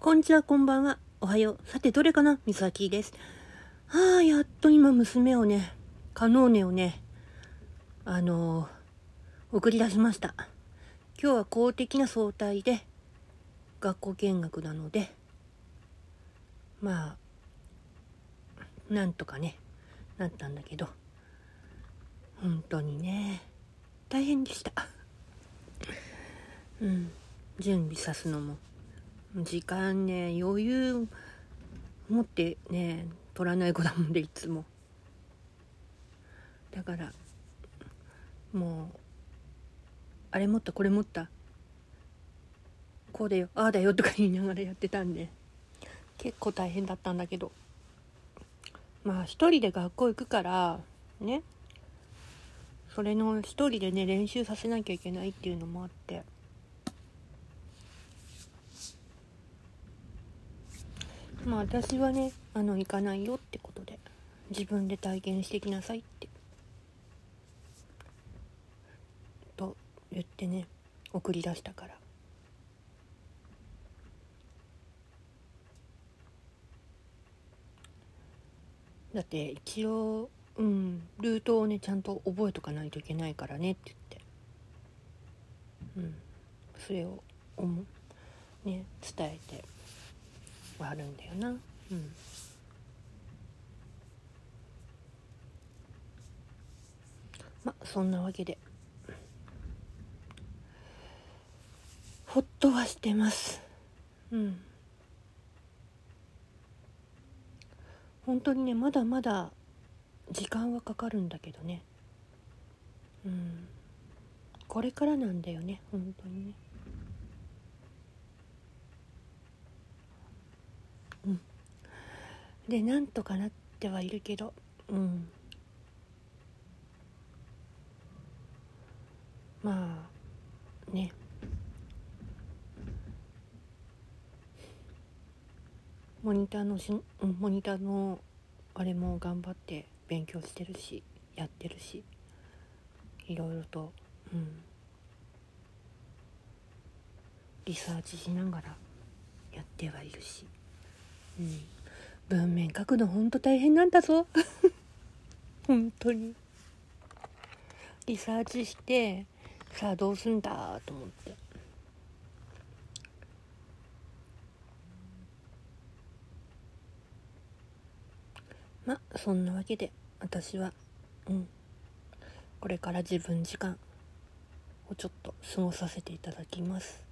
こんにちは、こんばんは。おはよう。さて、どれかな？みさきです。はあ、やっと今、娘をね、カノーネをね、あのー、送り出しました。今日は公的な総体で、学校見学なので、まあ、なんとかね、なったんだけど、本当にね、大変でした。うん、準備さすのも。時間ね余裕持ってね取らない子だもんでいつも。だからもうあれ持ったこれ持った。こうだよああだよとか言いながらやってたんで。結構大変だったんだけど。まあ一人で学校行くからね。それの一人でね練習させなきゃいけないっていうのもあって。まあ私はねあの行かないよってことで自分で体験してきなさいって。と言ってね送り出したから。だって一応うんルートをねちゃんと覚えとかないといけないからねって言って。うん。それをね伝えて。はあるんだよな。うん。まあそんなわけで。ほっとはしてます。うん。本当にねまだまだ時間はかかるんだけどね。うん。これからなんだよね本当にね。うん。でなんとかなってはいるけどうん。まあね。モニターのしモニターのあれも頑張って勉強してるしやってるしいろいろとうん。リサーチしながらやってはいるし。うん。文面書くのほんと大変なんだぞ。本当に。リサーチしてさあどうすんだと思って。まあそんなわけで私はうん。これから自分時間をちょっと過ごさせていただきます。